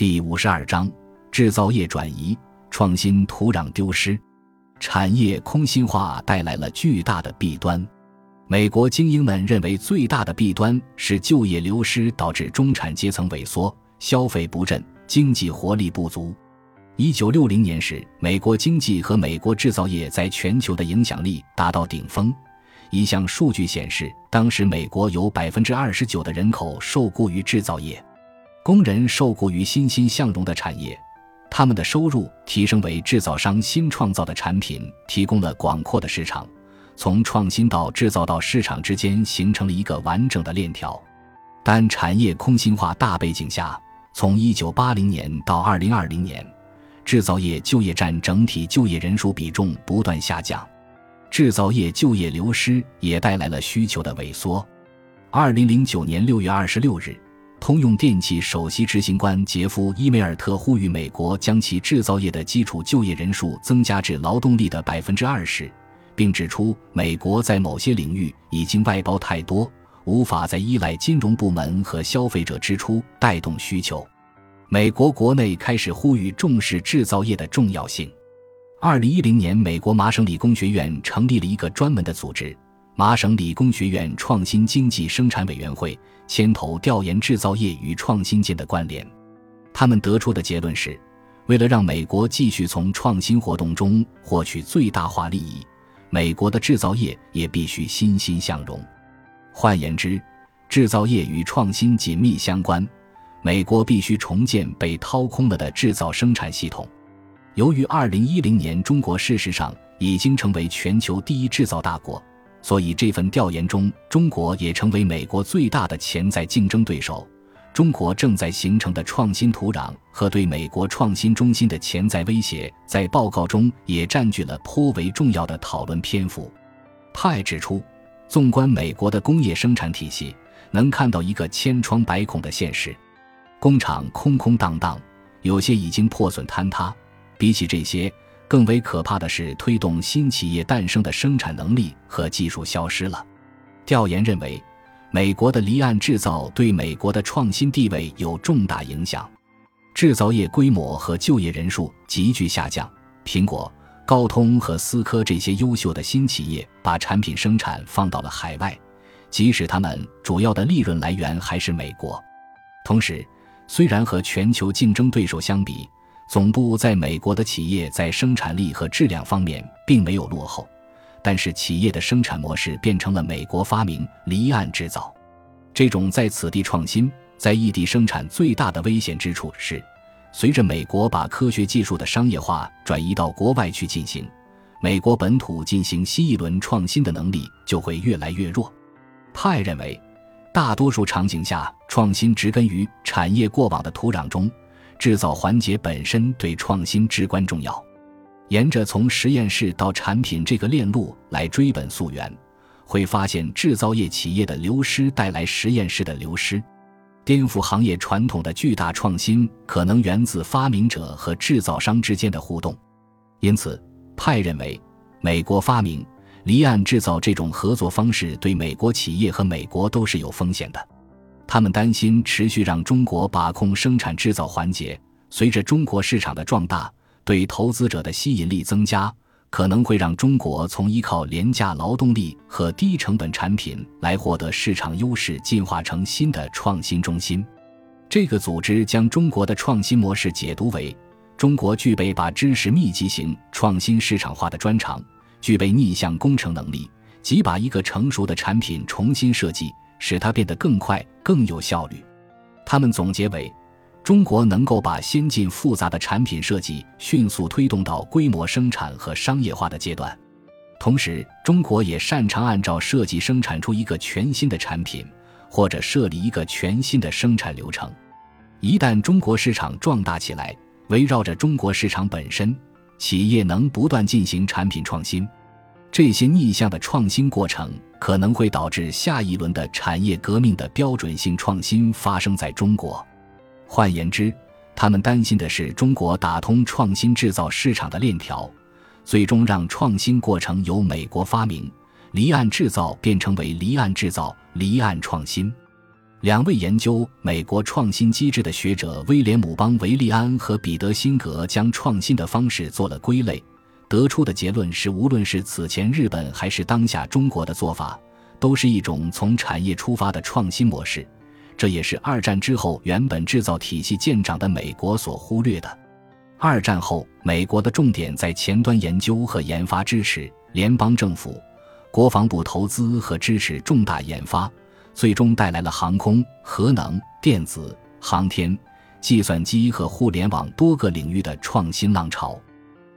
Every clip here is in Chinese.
第五十二章：制造业转移，创新土壤丢失，产业空心化带来了巨大的弊端。美国精英们认为，最大的弊端是就业流失导致中产阶层萎缩，消费不振，经济活力不足。一九六零年时，美国经济和美国制造业在全球的影响力达到顶峰。一项数据显示，当时美国有百分之二十九的人口受雇于制造业，工人受雇于欣欣向荣的产业，他们的收入提升为制造商新创造的产品提供了广阔的市场。从创新到制造到市场之间形成了一个完整的链条，但产业空心化大背景下，从1980年到2020年，制造业就业占整体就业人数比重不断下降，制造业就业流失也带来了需求的萎缩。2009年6月26日，通用电气首席执行官杰夫·伊梅尔特呼吁美国将其制造业的基础就业人数增加至劳动力的百分之二十。并指出，美国在某些领域已经外包太多，无法再依赖金融部门和消费者支出带动需求。美国国内开始呼吁重视制造业的重要性。二零一零年，美国麻省理工学院成立了一个专门的组织——麻省理工学院创新经济生产委员会，牵头调研制造业与创新间的关联。他们得出的结论是：为了让美国继续从创新活动中获取最大化利益。美国的制造业也必须欣欣向荣。换言之，制造业与创新紧密相关。美国必须重建被掏空了的制造生产系统。由于2010年中国事实上已经成为全球第一制造大国，所以这份调研中，中国也成为美国最大的潜在竞争对手。中国正在形成的创新土壤和对美国创新中心的潜在威胁，在报告中也占据了颇为重要的讨论篇幅。派指出，纵观美国的工业生产体系，能看到一个千疮百孔的现实：工厂空空荡荡，有些已经破损坍塌。比起这些，更为可怕的是推动新企业诞生的生产能力和技术消失了。调研认为。美国的离岸制造对美国的创新地位有重大影响，制造业规模和就业人数急剧下降。苹果、高通和思科这些优秀的新企业把产品生产放到了海外，即使他们主要的利润来源还是美国。同时，虽然和全球竞争对手相比，总部在美国的企业在生产力和质量方面并没有落后。但是，企业的生产模式变成了美国发明离岸制造。这种在此地创新，在异地生产最大的危险之处是，随着美国把科学技术的商业化转移到国外去进行，美国本土进行新一轮创新的能力就会越来越弱。派认为，大多数场景下，创新植根于产业过往的土壤中，制造环节本身对创新至关重要。沿着从实验室到产品这个链路来追本溯源，会发现制造业企业的流失带来实验室的流失，颠覆行业传统的巨大创新可能源自发明者和制造商之间的互动。因此，派认为，美国发明离岸制造这种合作方式对美国企业和美国都是有风险的。他们担心持续让中国把控生产制造环节，随着中国市场的壮大。对投资者的吸引力增加，可能会让中国从依靠廉价劳动力和低成本产品来获得市场优势，进化成新的创新中心。这个组织将中国的创新模式解读为：中国具备把知识密集型创新市场化的专长，具备逆向工程能力，即把一个成熟的产品重新设计，使它变得更快、更有效率。他们总结为。中国能够把先进复杂的产品设计迅速推动到规模生产和商业化的阶段，同时，中国也擅长按照设计生产出一个全新的产品，或者设立一个全新的生产流程。一旦中国市场壮大起来，围绕着中国市场本身，企业能不断进行产品创新。这些逆向的创新过程可能会导致下一轮的产业革命的标准性创新发生在中国。换言之，他们担心的是中国打通创新制造市场的链条，最终让创新过程由美国发明离岸制造变成为离岸制造离岸创新。两位研究美国创新机制的学者威廉姆邦维利安和彼得辛格将创新的方式做了归类，得出的结论是，无论是此前日本还是当下中国的做法，都是一种从产业出发的创新模式。这也是二战之后原本制造体系见长的美国所忽略的。二战后，美国的重点在前端研究和研发支持，联邦政府、国防部投资和支持重大研发。最终带来了航空、核能、电子、航天、计算机和互联网多个领域的创新浪潮。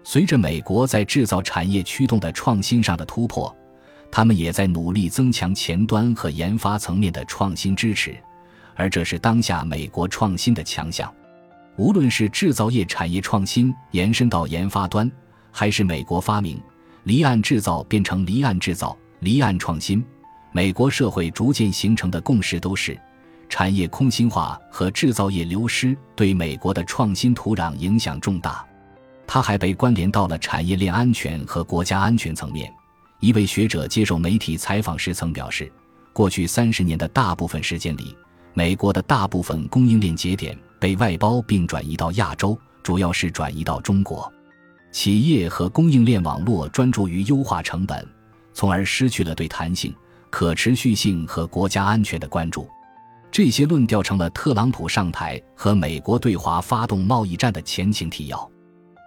随着美国在制造产业驱动的创新上的突破，他们也在努力增强前端和研发层面的创新支持，而这是当下美国创新的强项。无论是制造业产业创新延伸到研发端，还是美国发明离岸制造变成离岸制造、离岸创新。美国社会逐渐形成的共识都是，产业空心化和制造业流失对美国的创新土壤影响重大。它还被关联到了产业链安全和国家安全层面。一位学者接受媒体采访时曾表示，过去三十年的大部分时间里，美国的大部分供应链节点被外包并转移到亚洲，主要是转移到中国。企业和供应链网络专注于优化成本，从而失去了对弹性。可持续性和国家安全的关注，这些论调成了特朗普上台和美国对华发动贸易战的前情提要。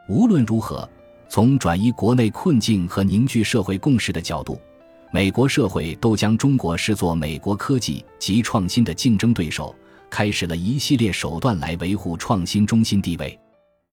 无论如何，从转移国内困境和凝聚社会共识的角度，美国社会都将中国视作美国科技及创新的竞争对手，开始了一系列手段来维护创新中心地位。